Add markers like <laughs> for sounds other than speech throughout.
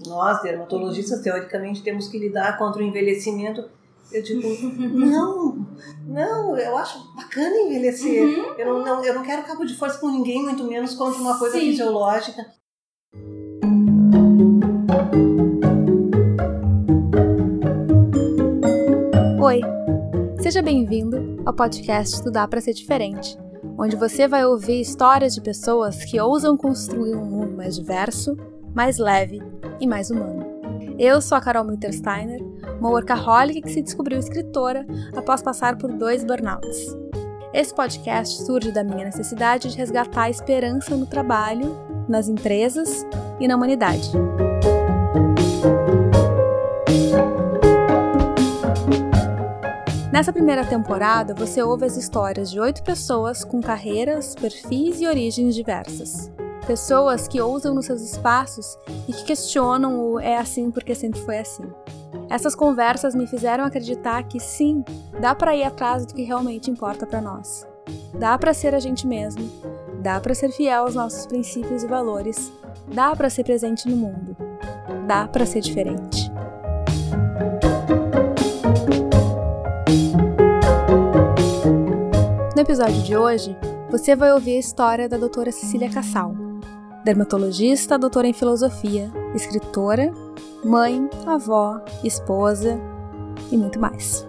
nós, dermatologistas, teoricamente temos que lidar contra o envelhecimento. Eu digo, <laughs> não, não, eu acho bacana envelhecer. Uhum. Eu, não, não, eu não quero cabo de força com ninguém, muito menos contra uma coisa Sim. fisiológica. Oi, seja bem-vindo ao podcast Estudar para Ser Diferente, onde você vai ouvir histórias de pessoas que ousam construir um mundo mais diverso, mais leve e mais humano. Eu sou a Carol Miltersteiner, uma workaholic que se descobriu escritora após passar por dois burnouts. Esse podcast surge da minha necessidade de resgatar a esperança no trabalho, nas empresas e na humanidade. Nessa primeira temporada, você ouve as histórias de oito pessoas com carreiras, perfis e origens diversas. Pessoas que ousam nos seus espaços e que questionam o é assim porque sempre foi assim. Essas conversas me fizeram acreditar que sim, dá para ir atrás do que realmente importa para nós. Dá para ser a gente mesmo, dá para ser fiel aos nossos princípios e valores, dá para ser presente no mundo, dá para ser diferente. No episódio de hoje, você vai ouvir a história da doutora Cecília Cassal, dermatologista, doutora em filosofia, escritora, mãe, avó, esposa e muito mais.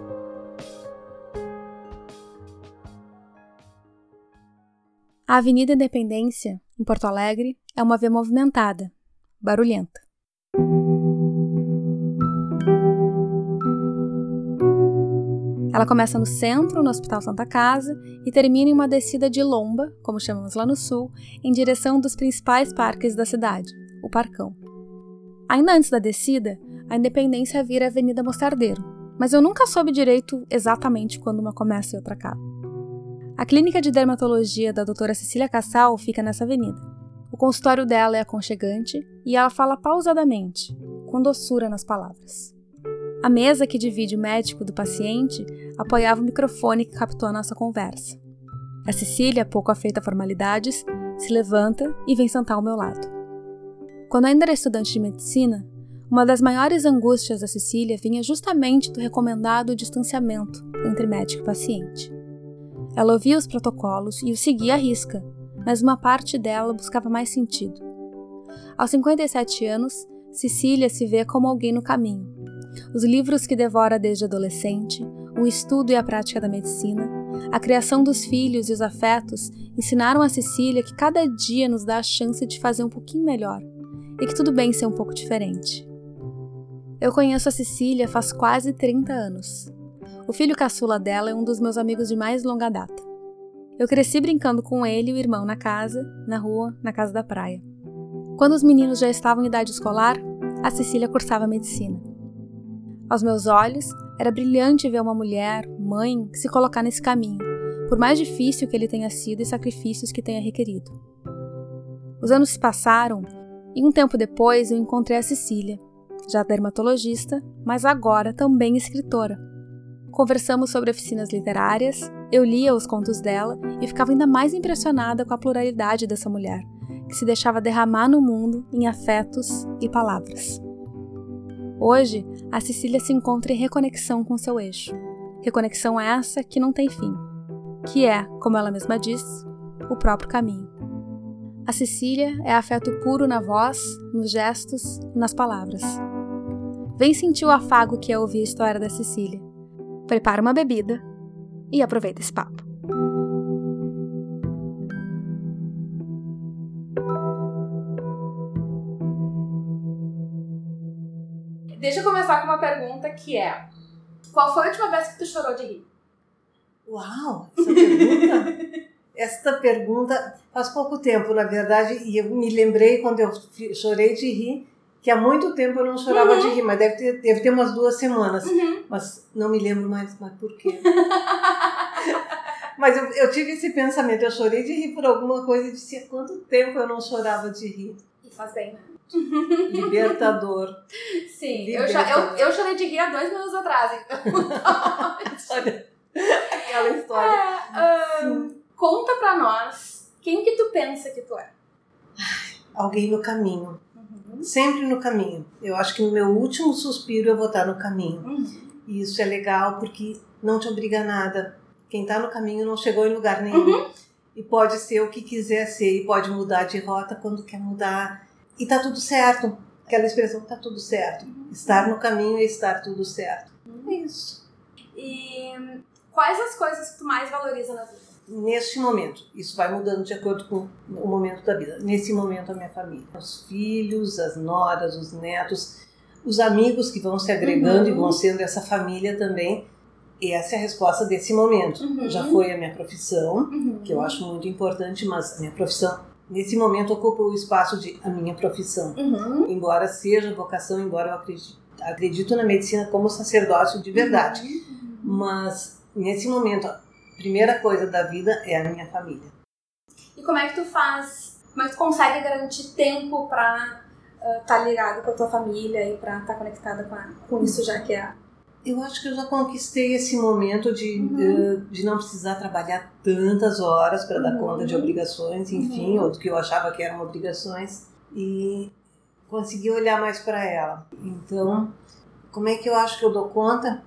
A Avenida Independência, em Porto Alegre, é uma via movimentada, barulhenta. Ela começa no centro, no Hospital Santa Casa, e termina em uma descida de lomba, como chamamos lá no sul, em direção dos principais parques da cidade, o Parcão. Ainda antes da descida, a Independência vira a Avenida Mostardeiro, mas eu nunca soube direito exatamente quando uma começa e outra acaba. A clínica de dermatologia da doutora Cecília Cassal fica nessa avenida. O consultório dela é aconchegante e ela fala pausadamente, com doçura nas palavras. A mesa que divide o médico do paciente apoiava o microfone que captou a nossa conversa. A Cecília, pouco afeita a formalidades, se levanta e vem sentar ao meu lado. Quando ainda era estudante de medicina, uma das maiores angústias da Cecília vinha justamente do recomendado distanciamento entre médico e paciente. Ela ouvia os protocolos e os seguia à risca, mas uma parte dela buscava mais sentido. Aos 57 anos, Cecília se vê como alguém no caminho, os livros que devora desde adolescente, o estudo e a prática da medicina, a criação dos filhos e os afetos ensinaram a Cecília que cada dia nos dá a chance de fazer um pouquinho melhor e que tudo bem ser um pouco diferente. Eu conheço a Cecília faz quase 30 anos. O filho caçula dela é um dos meus amigos de mais longa data. Eu cresci brincando com ele e o irmão na casa, na rua, na casa da praia. Quando os meninos já estavam em idade escolar, a Cecília cursava medicina. Aos meus olhos, era brilhante ver uma mulher, mãe, se colocar nesse caminho, por mais difícil que ele tenha sido e sacrifícios que tenha requerido. Os anos se passaram e um tempo depois eu encontrei a Cecília, já dermatologista, mas agora também escritora. Conversamos sobre oficinas literárias, eu lia os contos dela e ficava ainda mais impressionada com a pluralidade dessa mulher, que se deixava derramar no mundo em afetos e palavras. Hoje, a Cecília se encontra em reconexão com seu eixo. Reconexão essa que não tem fim, que é, como ela mesma diz, o próprio caminho. A Cecília é afeto puro na voz, nos gestos e nas palavras. Vem sentir o afago que é ouvir a história da Cecília. Prepara uma bebida e aproveita esse papo. Começar com uma pergunta que é: Qual foi a última vez que tu chorou de rir? Uau, essa pergunta. <laughs> esta pergunta faz pouco tempo, na verdade, e eu me lembrei quando eu chorei de rir, que há muito tempo eu não chorava uhum. de rir, mas deve ter, deve ter umas duas semanas. Uhum. Mas não me lembro mais, mas por quê? <laughs> mas eu, eu tive esse pensamento, eu chorei de rir por alguma coisa e disse há quanto tempo eu não chorava de rir. E faz bem, né? <laughs> Libertador. Sim, Libertador. Eu, eu, eu chorei de rir há dois minutos atrás, <laughs> então. Olha, aquela história. É, um, conta pra nós quem que tu pensa que tu é. Alguém no caminho. Uhum. Uhum. Sempre no caminho. Eu acho que no meu último suspiro eu vou estar no caminho. Uhum. E isso é legal porque não te obriga a nada. Quem está no caminho não chegou em lugar nenhum. Uhum. E pode ser o que quiser ser, e pode mudar de rota quando quer mudar. E tá tudo certo. Aquela expressão tá tudo certo. Estar no caminho é estar tudo certo. É isso. E quais as coisas que tu mais valoriza na vida? Neste momento, isso vai mudando de acordo com o momento da vida. Nesse momento, a minha família. Os filhos, as noras, os netos, os amigos que vão se agregando Uhum. e vão sendo essa família também. E essa é a resposta desse momento. Uhum. Já foi a minha profissão, Uhum. que eu acho muito importante, mas a minha profissão, nesse momento, ocupa o espaço de a minha profissão. Uhum. Embora seja vocação, embora eu acredito, acredito na medicina como sacerdócio de verdade. Uhum. Mas, nesse momento, a primeira coisa da vida é a minha família. E como é que tu faz? Como é que tu consegue garantir tempo pra estar ligado com a tua família e pra estar conectada com, a- com isso já que é? Eu acho que eu já conquistei esse momento de, Uhum. eh, de não precisar trabalhar tantas horas para dar Uhum. conta de obrigações, enfim, Uhum. ou do que eu achava que eram obrigações, e conseguir olhar mais para ela. Então, como é que eu acho que eu dou conta?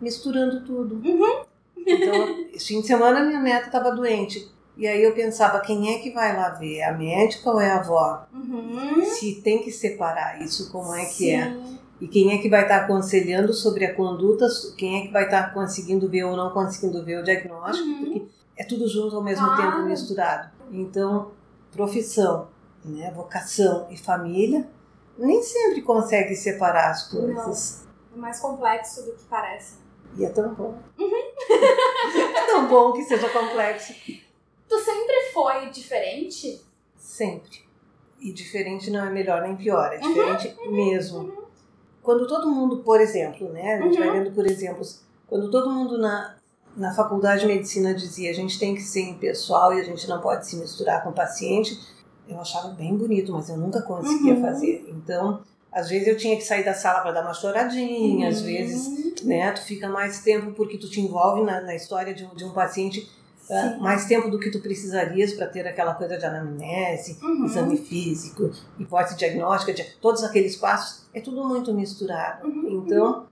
Misturando tudo. Uhum. Então, esse fim de semana minha neta estava doente. E aí eu pensava, quem é que vai lá ver? A médica ou é a avó? Uhum. Se tem que separar isso, como é que é? E quem é que vai estar aconselhando sobre a conduta, quem é que vai estar conseguindo ver ou não conseguindo ver o diagnóstico, Uhum. porque é tudo junto ao mesmo Claro. tempo misturado. Então, profissão, né, vocação e família, nem sempre consegue separar as coisas. É mais complexo do que parece. E é tão bom. Uhum. <laughs> é tão bom que seja complexo. Tu sempre foi diferente? Sempre. E diferente não é melhor nem pior, é Uhum, diferente mesmo. Quando todo mundo, por exemplo, né, a gente vai Uhum. vendo por exemplos, quando todo mundo na, na faculdade de medicina dizia a gente tem que ser impessoal e a gente não pode se misturar com o paciente, eu achava bem bonito, mas eu nunca conseguia Uhum. fazer. Então, às vezes eu tinha que sair da sala para dar uma choradinha, às Uhum. vezes né, tu fica mais tempo porque tu te envolve na, na história de um, de um paciente Sim. mais tempo do que tu precisarias para ter aquela coisa de anamnese, Uhum. exame físico, hipótese diagnóstica, de- todos aqueles passos, é tudo muito misturado. Uhum. Então,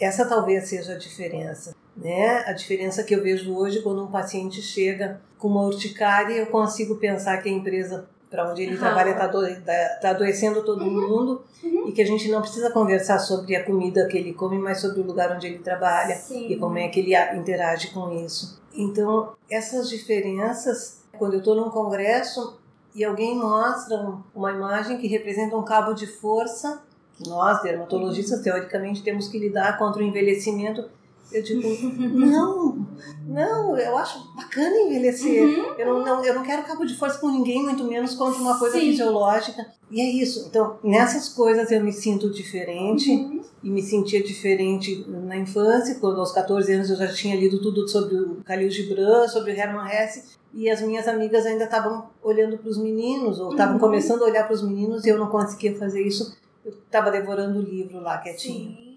essa talvez seja a diferença. Né? A diferença que eu vejo hoje quando um paciente chega com uma urticária, eu consigo pensar que a empresa para onde ele Aham. trabalha está tá adoecendo todo mundo Uhum. e que a gente não precisa conversar sobre a comida que ele come, mas sobre o lugar onde ele trabalha Sim. e como é que ele interage com isso. Então, essas diferenças, quando eu estou num congresso e alguém mostra um- uma imagem que representa um cabo de força, que nós, dermatologistas, teoricamente temos que lidar contra o envelhecimento, eu digo, <laughs> não, não, eu acho bacana envelhecer. Uhum. Eu, não, não- eu não quero cabo de força com ninguém, muito menos contra uma coisa Sim. fisiológica. E é isso. Então, nessas coisas eu me sinto diferente Uhum. e me sentia diferente na infância, quando aos 14 anos eu já tinha lido tudo sobre o Khalil Gibran, sobre o Hermann Hesse, e as minhas amigas ainda estavam olhando para os meninos, ou estavam Uhum. começando a olhar para os meninos, e eu não conseguia fazer isso. Eu estava devorando o livro lá quietinho. Sim.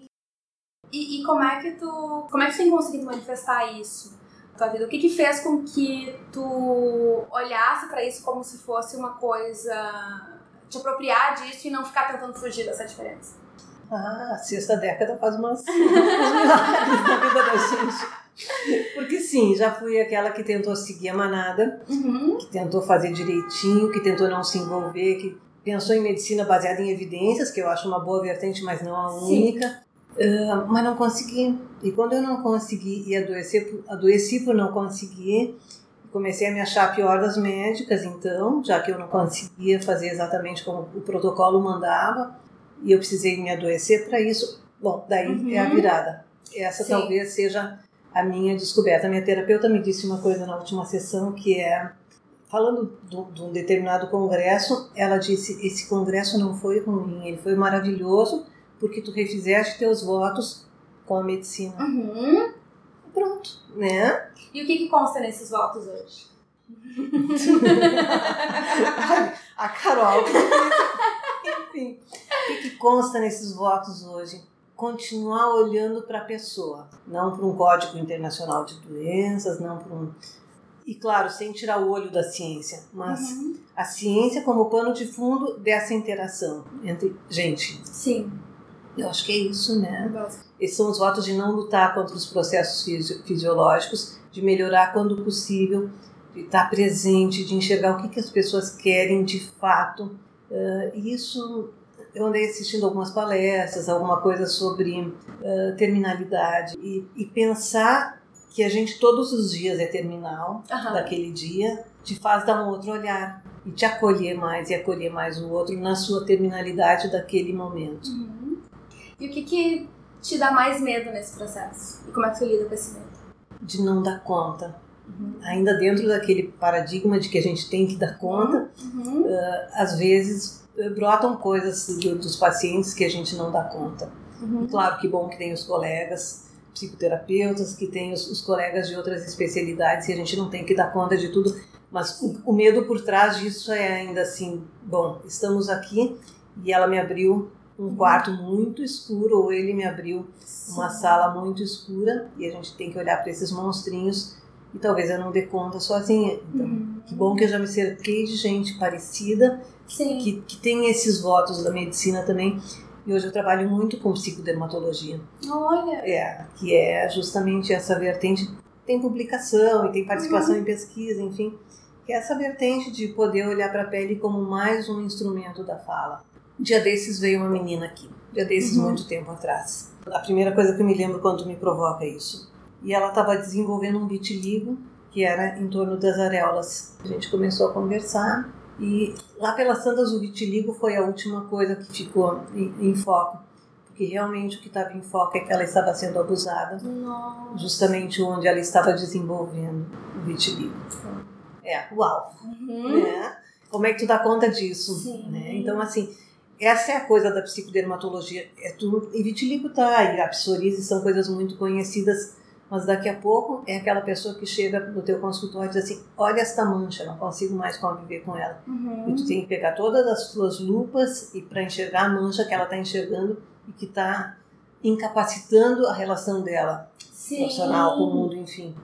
E, e como é que tu. Como é que tu tem conseguido manifestar isso na tua vida? O que que fez com que tu olhasse pra isso como se fosse uma coisa. te apropriar disso e não ficar tentando fugir dessa diferença? Ah, a sexta década <laughs> faz umas, milagres na vida da gente. Porque sim, já fui aquela que tentou seguir a manada, Uhum. que tentou fazer direitinho, que tentou não se envolver, que pensou em medicina baseada em evidências, que eu acho uma boa vertente, mas não a Sim. Ah, mas não consegui. E quando eu não consegui e adoeci, por- adoeci por não conseguir, comecei a me achar pior das médicas, então, já que eu não conseguia fazer exatamente como o protocolo mandava, e eu precisei me adoecer para isso. Bom, daí Uhum. é a virada. Essa Sim. talvez seja a minha descoberta. A minha terapeuta me disse uma coisa na última sessão que é falando do- de um determinado congresso, ela disse: esse congresso não foi ruim, ele foi maravilhoso porque tu refizeste teus votos com a medicina. Uhum. Pronto, né? E o que, que consta nesses votos hoje? <laughs> a Carol. Enfim, o que, que consta nesses votos hoje? Continuar olhando para a pessoa, não para um código internacional de doenças, não para um. E claro, sem tirar o olho da ciência, mas uhum. a ciência como pano de fundo dessa interação entre gente. Sim. Eu acho que é isso, né? Esses são os votos de não lutar contra os processos fisiológicos, de melhorar quando possível, de estar presente, de enxergar o que, que as pessoas querem de fato. Uh, isso eu andei assistindo algumas palestras, alguma coisa sobre uh, terminalidade e, e, pensar que a gente todos os dias é terminal uhum. daquele dia te faz dar um outro olhar e te acolher mais e acolher mais o outro na sua terminalidade daquele momento. Uhum. E o que, que te dá mais medo nesse processo? E como é que tu lida com esse medo? De não dar conta. Uhum. Ainda dentro daquele paradigma de que a gente tem que dar conta, uh, às vezes eh, brotam coisas dos pacientes que a gente não dá conta. Uhum. Claro que bom que tem os colegas psicoterapeutas, que tem os, os, colegas de outras especialidades e a gente não tem que dar conta de tudo, mas o, o medo por trás disso é ainda assim, bom, estamos aqui e ela me abriu um uhum. quarto muito escuro ou ele me abriu uma sala muito escura e a gente tem que olhar para esses monstrinhos e talvez eu não dê conta sozinha. Então, uhum. que bom que eu já me cerquei de gente parecida que, que tem esses votos da medicina também. E hoje eu trabalho muito com psicodermatologia. Olha! É, que é justamente essa vertente. Tem publicação e tem participação uhum. em pesquisa, enfim. Que é essa vertente de poder olhar para a pele como mais um instrumento da fala. Dia desses veio uma menina aqui, dia desses uhum. muito tempo atrás. A primeira coisa que eu me lembro quando me provoca isso. E ela estava desenvolvendo um vitiligo que era em torno das areolas. A gente começou a conversar e lá pelas Santas o vitiligo foi a última coisa que ficou em, em foco. Porque realmente o que estava em foco é que ela estava sendo abusada, Nossa. justamente onde ela estava desenvolvendo o vitiligo. É, uau! Uhum. Né? Como é que tu dá conta disso? Sim. Né? Então, assim, essa é a coisa da psicodermatologia. É tudo, e vitiligo tá, e a psoríase são coisas muito conhecidas mas daqui a pouco é aquela pessoa que chega no teu consultório e diz assim, olha esta mancha, não consigo mais conviver com ela. Uhum. E tu tem que pegar todas as tuas lupas e para enxergar a mancha que ela está enxergando e que está incapacitando a relação dela Sim. profissional com o mundo, enfim.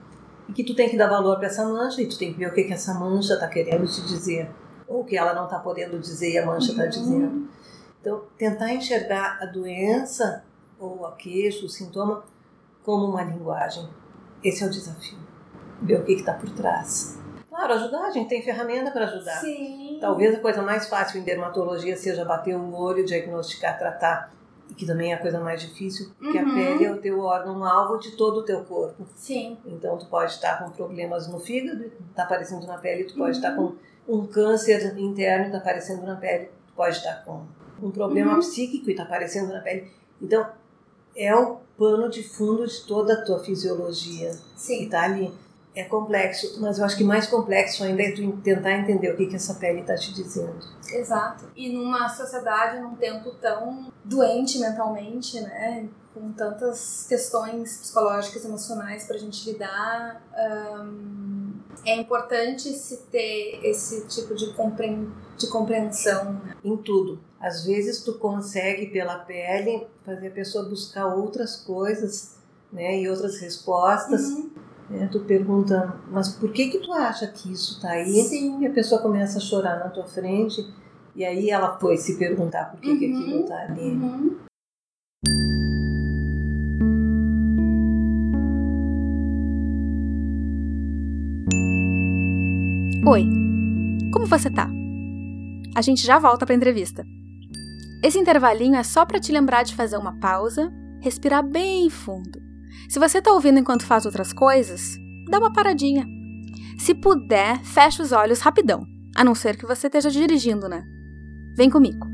E que tu tem que dar valor para essa mancha e tu tem que ver o que, que essa mancha está querendo te dizer ou o que ela não está podendo dizer e a mancha está uhum. dizendo. Então, tentar enxergar a doença ou a queixa, o sintoma, como uma linguagem. Esse é o desafio. Ver o que está por trás. Claro, ajudar, a gente tem ferramenta para ajudar. Sim. Talvez a coisa mais fácil em dermatologia seja bater o olho, diagnosticar, tratar, e que também é a coisa mais difícil, porque uhum. a pele é o teu órgão-alvo de todo o teu corpo. Sim. Então tu pode estar com problemas no fígado, está aparecendo na pele, tu pode uhum. estar com um câncer interno, está aparecendo na pele, tu pode estar com um problema uhum. psíquico e está aparecendo na pele. Então, é o pano de fundo de toda a tua fisiologia Sim. que está ali. É complexo, mas eu acho que mais complexo ainda é tu tentar entender o que, que essa pele está te dizendo. Exato. E numa sociedade, num tempo tão doente mentalmente, né? Com tantas questões psicológicas, emocionais para a gente lidar, é importante se ter esse tipo de, compre de compreensão. Né? Em tudo às vezes tu consegue pela pele fazer a pessoa buscar outras coisas, né, e outras respostas. Uhum. Né? Tu pergunta, mas por que que tu acha que isso está aí? Sim. E a pessoa começa a chorar na tua frente e aí ela foi se perguntar por que, uhum. que aquilo está ali. Uhum. Oi, como você tá? A gente já volta para a entrevista. Esse intervalinho é só para te lembrar de fazer uma pausa, respirar bem fundo. Se você está ouvindo enquanto faz outras coisas, dá uma paradinha. Se puder, fecha os olhos rapidão, a não ser que você esteja dirigindo, né? Vem comigo.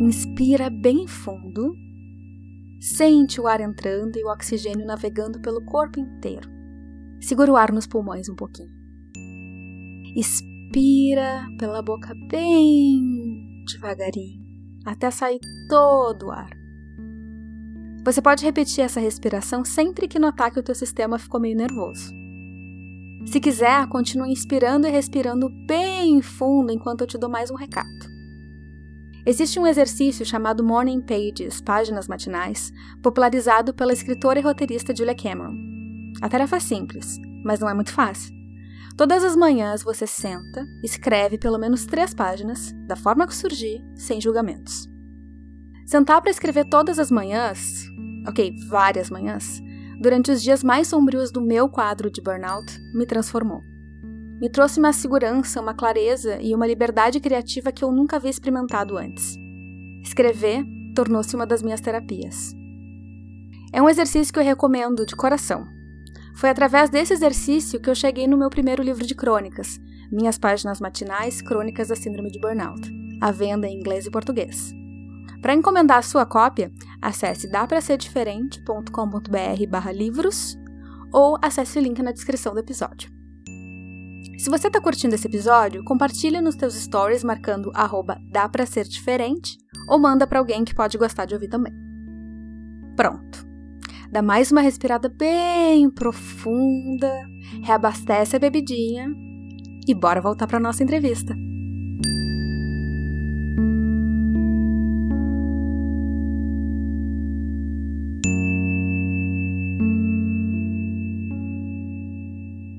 Inspira bem fundo. Sente o ar entrando e o oxigênio navegando pelo corpo inteiro. Segura o ar nos pulmões um pouquinho. Expira pela boca bem devagarinho, até sair todo o ar. Você pode repetir essa respiração sempre que notar que o teu sistema ficou meio nervoso. Se quiser, continue inspirando e respirando bem fundo enquanto eu te dou mais um recado. Existe um exercício chamado Morning Pages, páginas matinais, popularizado pela escritora e roteirista Julia Cameron. A tarefa é simples, mas não é muito fácil. Todas as manhãs você senta, escreve pelo menos três páginas, da forma que surgir, sem julgamentos. Sentar para escrever todas as manhãs, ok, várias manhãs, durante os dias mais sombrios do meu quadro de burnout, me transformou. Me trouxe uma segurança, uma clareza e uma liberdade criativa que eu nunca havia experimentado antes. Escrever tornou-se uma das minhas terapias. É um exercício que eu recomendo de coração. Foi através desse exercício que eu cheguei no meu primeiro livro de crônicas, Minhas Páginas Matinais Crônicas da Síndrome de Burnout, à venda em inglês e português. Para encomendar a sua cópia, acesse dapraserdiferente.com.br livros ou acesse o link na descrição do episódio. Se você está curtindo esse episódio, compartilha nos teus stories marcando arroba dá pra ser diferente ou manda para alguém que pode gostar de ouvir também. Pronto. Dá mais uma respirada bem profunda, reabastece a bebidinha e bora voltar para nossa entrevista.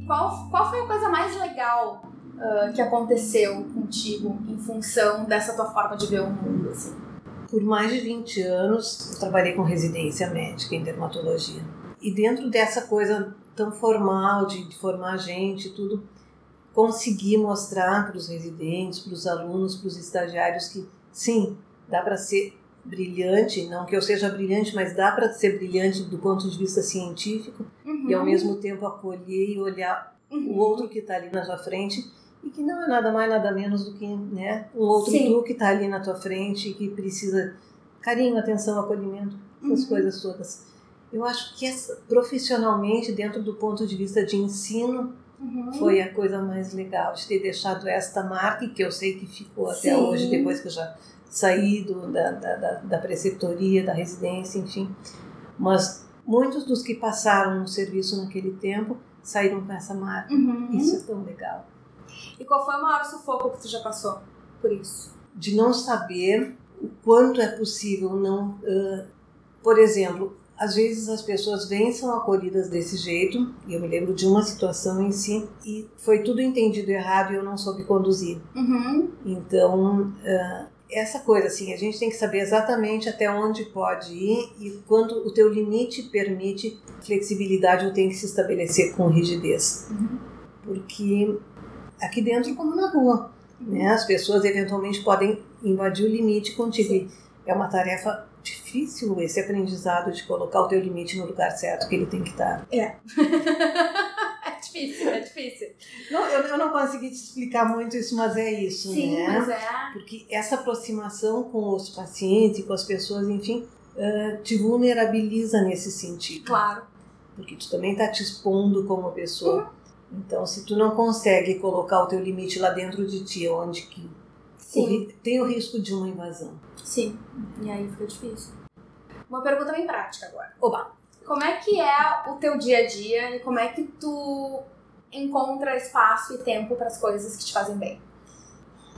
Qual, qual foi a coisa mais legal uh, que aconteceu contigo em função dessa tua forma de ver o mundo? Assim? Por mais de 20 anos, eu trabalhei com residência médica em dermatologia. E dentro dessa coisa tão formal de, de formar gente tudo, consegui mostrar para os residentes, para os alunos, para os estagiários que sim, dá para ser brilhante, não que eu seja brilhante, mas dá para ser brilhante do ponto de vista científico uhum. e ao mesmo tempo acolher e olhar uhum. o outro que está ali na sua frente e que não é nada mais nada menos do que né um outro Sim. tu que está ali na tua frente e que precisa carinho, atenção, acolhimento, essas uhum. coisas todas. Eu acho que essa, profissionalmente, dentro do ponto de vista de ensino, uhum. foi a coisa mais legal de ter deixado esta marca que eu sei que ficou até Sim. hoje depois que eu já saí do, da, da, da preceptoria, da residência, enfim. Mas muitos dos que passaram no serviço naquele tempo saíram com essa marca. Uhum. Isso é tão legal. E qual foi o maior sufoco que tu já passou por isso? De não saber o quanto é possível não. Uh, por exemplo, às vezes as pessoas vêm são acolhidas desse jeito, e eu me lembro de uma situação em si, e foi tudo entendido errado e eu não soube conduzir. Uhum. Então, uh, essa coisa assim, a gente tem que saber exatamente até onde pode ir e quanto o teu limite permite flexibilidade ou tem que se estabelecer com rigidez. Uhum. Porque aqui dentro como na rua, né? As pessoas eventualmente podem invadir o limite contigo. Sim. É uma tarefa difícil esse aprendizado de colocar o teu limite no lugar certo que ele tem que estar. <laughs> É. difícil, é difícil. Não, eu, eu não consegui te explicar muito isso, mas é isso, Sim, né? mas é. Porque essa aproximação com os pacientes, com as pessoas, enfim, uh, te vulnerabiliza nesse sentido. Claro. Porque tu também está te expondo como pessoa. Uhum. Então, se tu não consegue colocar o teu limite lá dentro de ti, onde que Sim. tem o risco de uma invasão. Sim, e aí fica difícil. Uma pergunta bem prática agora. Oba! Como é que é o teu dia a dia e como é que tu encontra espaço e tempo para as coisas que te fazem bem?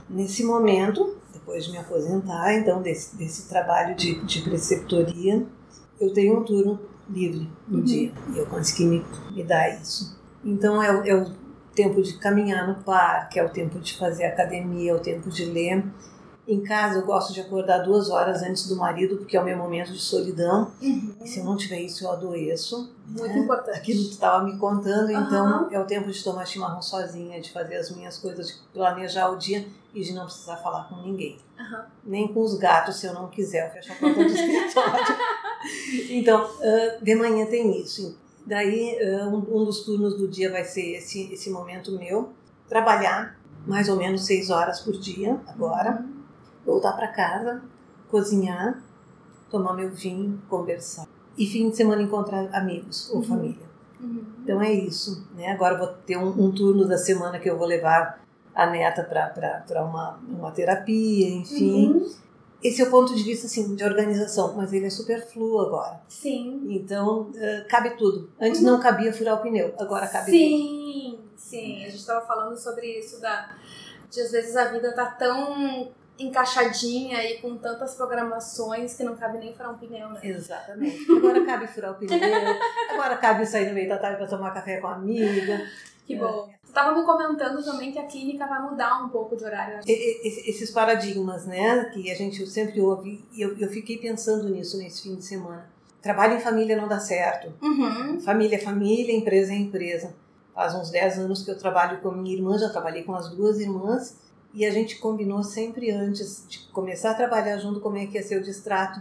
Nesse momento, depois de me aposentar, então, desse, desse trabalho de, de preceptoria, eu tenho um turno livre no uhum. dia e eu consegui me, me dar isso. Então, é, é o tempo de caminhar no parque, é o tempo de fazer academia, é o tempo de ler. Em casa eu gosto de acordar duas horas antes do marido, porque é o meu momento de solidão. Uhum. E se eu não tiver isso, eu adoeço. Muito né? importante. Aquilo que tu estava me contando, uhum. então é o tempo de tomar chimarrão sozinha, de fazer as minhas coisas, de planejar o dia e de não precisar falar com ninguém. Uhum. Nem com os gatos, se eu não quiser, eu fecho a porta do <laughs> escritório. então, uh, de manhã tem isso. Daí, uh, um, dos turnos do dia vai ser esse, esse momento meu. Trabalhar mais ou menos seis horas por dia, agora. Voltar para casa, cozinhar, tomar meu vinho, conversar. E fim de semana encontrar amigos ou uhum. família. Uhum. Então é isso. Né? Agora vou ter um, um, turno da semana que eu vou levar a neta para uma, uma terapia, enfim. Uhum. Esse é o ponto de vista assim, de organização, mas ele é super fluo agora. Sim. Então, uh, cabe tudo. Antes não cabia furar o pneu, agora cabe sim, tudo. Sim, sim. A gente estava falando sobre isso, da, de às vezes a vida tá tão encaixadinha e com tantas programações que não cabe nem furar um pneu, né? Exatamente. Agora cabe furar o pneu, agora cabe sair no meio da tarde para tomar café com a amiga. <laughs> Que bom. Tu estava me comentando também que a clínica vai mudar um pouco de horário. Esses paradigmas, né, que a gente sempre ouve, eu, eu fiquei pensando nisso nesse fim de semana. Trabalho em família não dá certo. Uhum. Família é família, empresa é empresa. Faz uns 10 anos que eu trabalho com minha irmã, já trabalhei com as duas irmãs e a gente combinou sempre antes de começar a trabalhar junto como é que ia ser o distrato.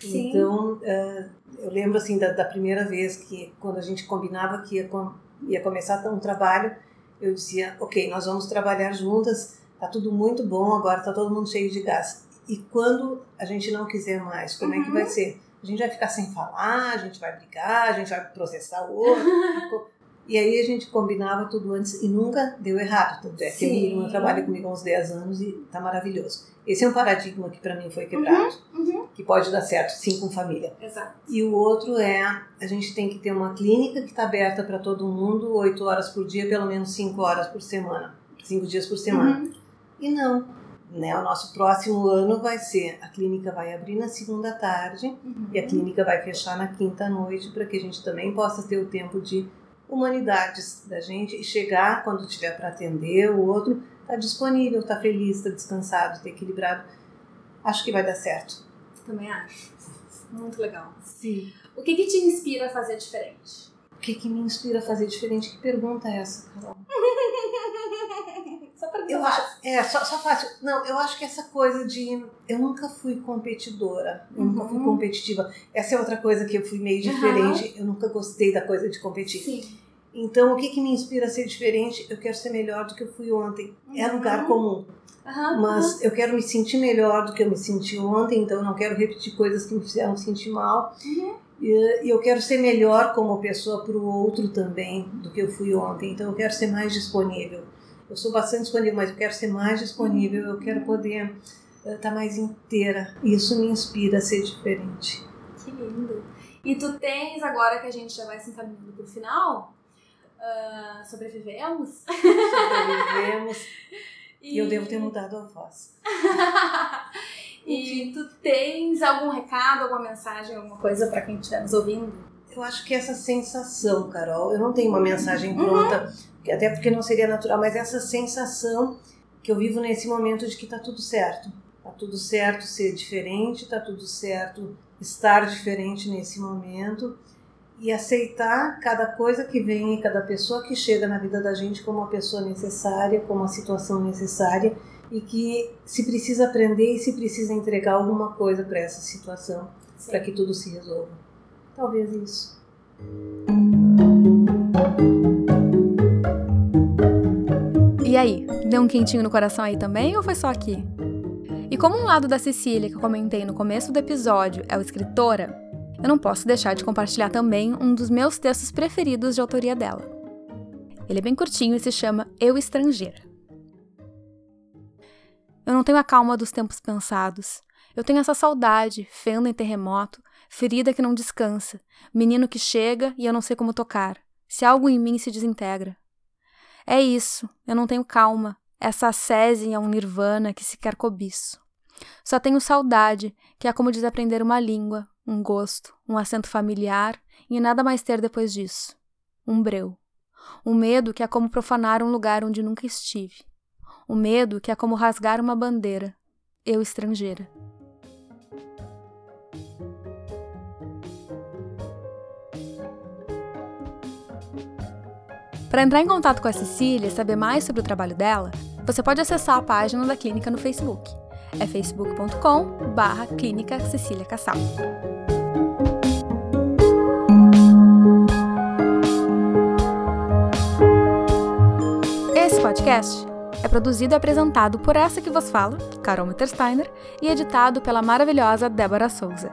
Sim. Então, uh, eu lembro assim da, da, primeira vez que quando a gente combinava que ia, com, ia começar um trabalho, eu dizia, ok, nós vamos trabalhar juntas, tá tudo muito bom, agora tá todo mundo cheio de gás. E quando a gente não quiser mais, como uhum. é que vai uhum. ser? A gente vai ficar sem falar, a gente vai brigar, a gente vai processar o outro. <laughs> E aí a gente combinava tudo antes e nunca deu errado. Tanto é que a minha irmã trabalha comigo há uns 10 anos e tá maravilhoso. Esse é um paradigma que para mim foi quebrado, uhum, uhum. que pode dar certo sim com família. Exato. E o outro é a gente tem que ter uma clínica que está aberta para todo mundo, 8 horas por dia, pelo menos 5 horas por semana, 5 dias por semana. Uhum. E não, né? O nosso próximo ano vai ser a clínica vai abrir na segunda tarde uhum. e a clínica vai fechar na quinta noite para que a gente também possa ter o tempo de humanidades da gente e chegar quando tiver para atender o outro, tá disponível, tá feliz, tá descansado, tá equilibrado. Acho que vai dar certo. Também acho. Muito legal. Sim. O que, que te inspira a fazer diferente? O que, que me inspira a fazer diferente? Que pergunta é essa, Carol? <laughs> só para eu acho, É, só, só fácil. Não, eu acho que essa coisa de. Eu nunca fui competidora, eu uhum. nunca fui uhum. competitiva. Essa é outra coisa que eu fui meio diferente. Uhum. Eu nunca gostei da coisa de competir. Sim. Então, o que, que me inspira a ser diferente? Eu quero ser melhor do que eu fui ontem. Uhum. É lugar comum. Uhum. Mas eu quero me sentir melhor do que eu me senti ontem, então eu não quero repetir coisas que me fizeram sentir mal. Uhum. E eu quero ser melhor como pessoa para o outro também do que eu fui ontem. Então eu quero ser mais disponível. Eu sou bastante disponível, mas eu quero ser mais disponível. Eu quero poder estar tá mais inteira. Isso me inspira a ser diferente. Que lindo. E tu tens, agora que a gente já vai se encaminhando para o final, Uh, sobrevivemos. Sobrevivemos. <laughs> e... eu devo ter mudado a voz. <laughs> e tu tens algum recado, alguma mensagem, alguma coisa para quem estiver nos ouvindo? Eu acho que essa sensação, Carol, eu não tenho uma mensagem pronta, uhum. até porque não seria natural, mas essa sensação que eu vivo nesse momento de que tá tudo certo. Tá tudo certo ser diferente, tá tudo certo estar diferente nesse momento e aceitar cada coisa que vem e cada pessoa que chega na vida da gente como uma pessoa necessária, como uma situação necessária e que se precisa aprender e se precisa entregar alguma coisa para essa situação para que tudo se resolva. Talvez isso. E aí, deu um quentinho no coração aí também ou foi só aqui? E como um lado da Cecília que eu comentei no começo do episódio é o escritora, eu não posso deixar de compartilhar também um dos meus textos preferidos de autoria dela. Ele é bem curtinho e se chama Eu Estrangeira. Eu não tenho a calma dos tempos pensados. Eu tenho essa saudade, fenda em terremoto, ferida que não descansa, menino que chega e eu não sei como tocar, se algo em mim se desintegra. É isso, eu não tenho calma, essa ascese é um nirvana que se quer cobiço. Só tenho saudade, que é como desaprender uma língua, um gosto, um acento familiar e nada mais ter depois disso. Um breu. Um medo que é como profanar um lugar onde nunca estive. Um medo que é como rasgar uma bandeira. Eu estrangeira. Para entrar em contato com a Cecília e saber mais sobre o trabalho dela, você pode acessar a página da clínica no Facebook. É facebook.com barra Clínica Cecília Cassal. Podcast é produzido e apresentado por essa que vos fala, Carol Mittersteiner, e editado pela maravilhosa Débora Souza.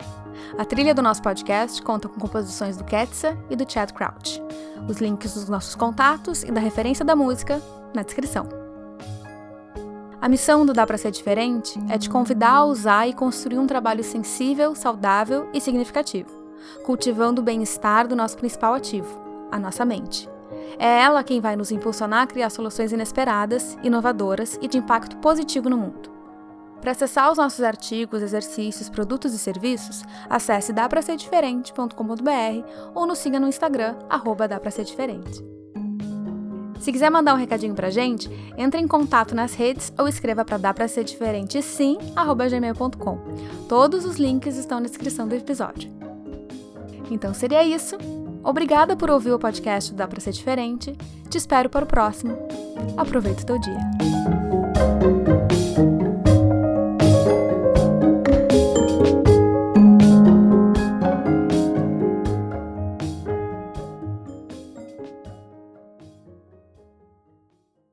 A trilha do nosso podcast conta com composições do Ketsa e do Chad Crouch. Os links dos nossos contatos e da referência da música na descrição. A missão do Dá Pra Ser Diferente é te convidar a usar e construir um trabalho sensível, saudável e significativo, cultivando o bem-estar do nosso principal ativo, a nossa mente. É ela quem vai nos impulsionar a criar soluções inesperadas, inovadoras e de impacto positivo no mundo. Para acessar os nossos artigos, exercícios, produtos e serviços, acesse dapraserdiferente.com.br ou nos siga no Instagram, arroba dapraserdiferente. Se quiser mandar um recadinho pra gente, entre em contato nas redes ou escreva para dá pra ser diferente sim, gmail.com. Todos os links estão na descrição do episódio. Então seria isso. Obrigada por ouvir o podcast Dá Pra Ser Diferente. Te espero para o próximo. Aproveita o teu dia.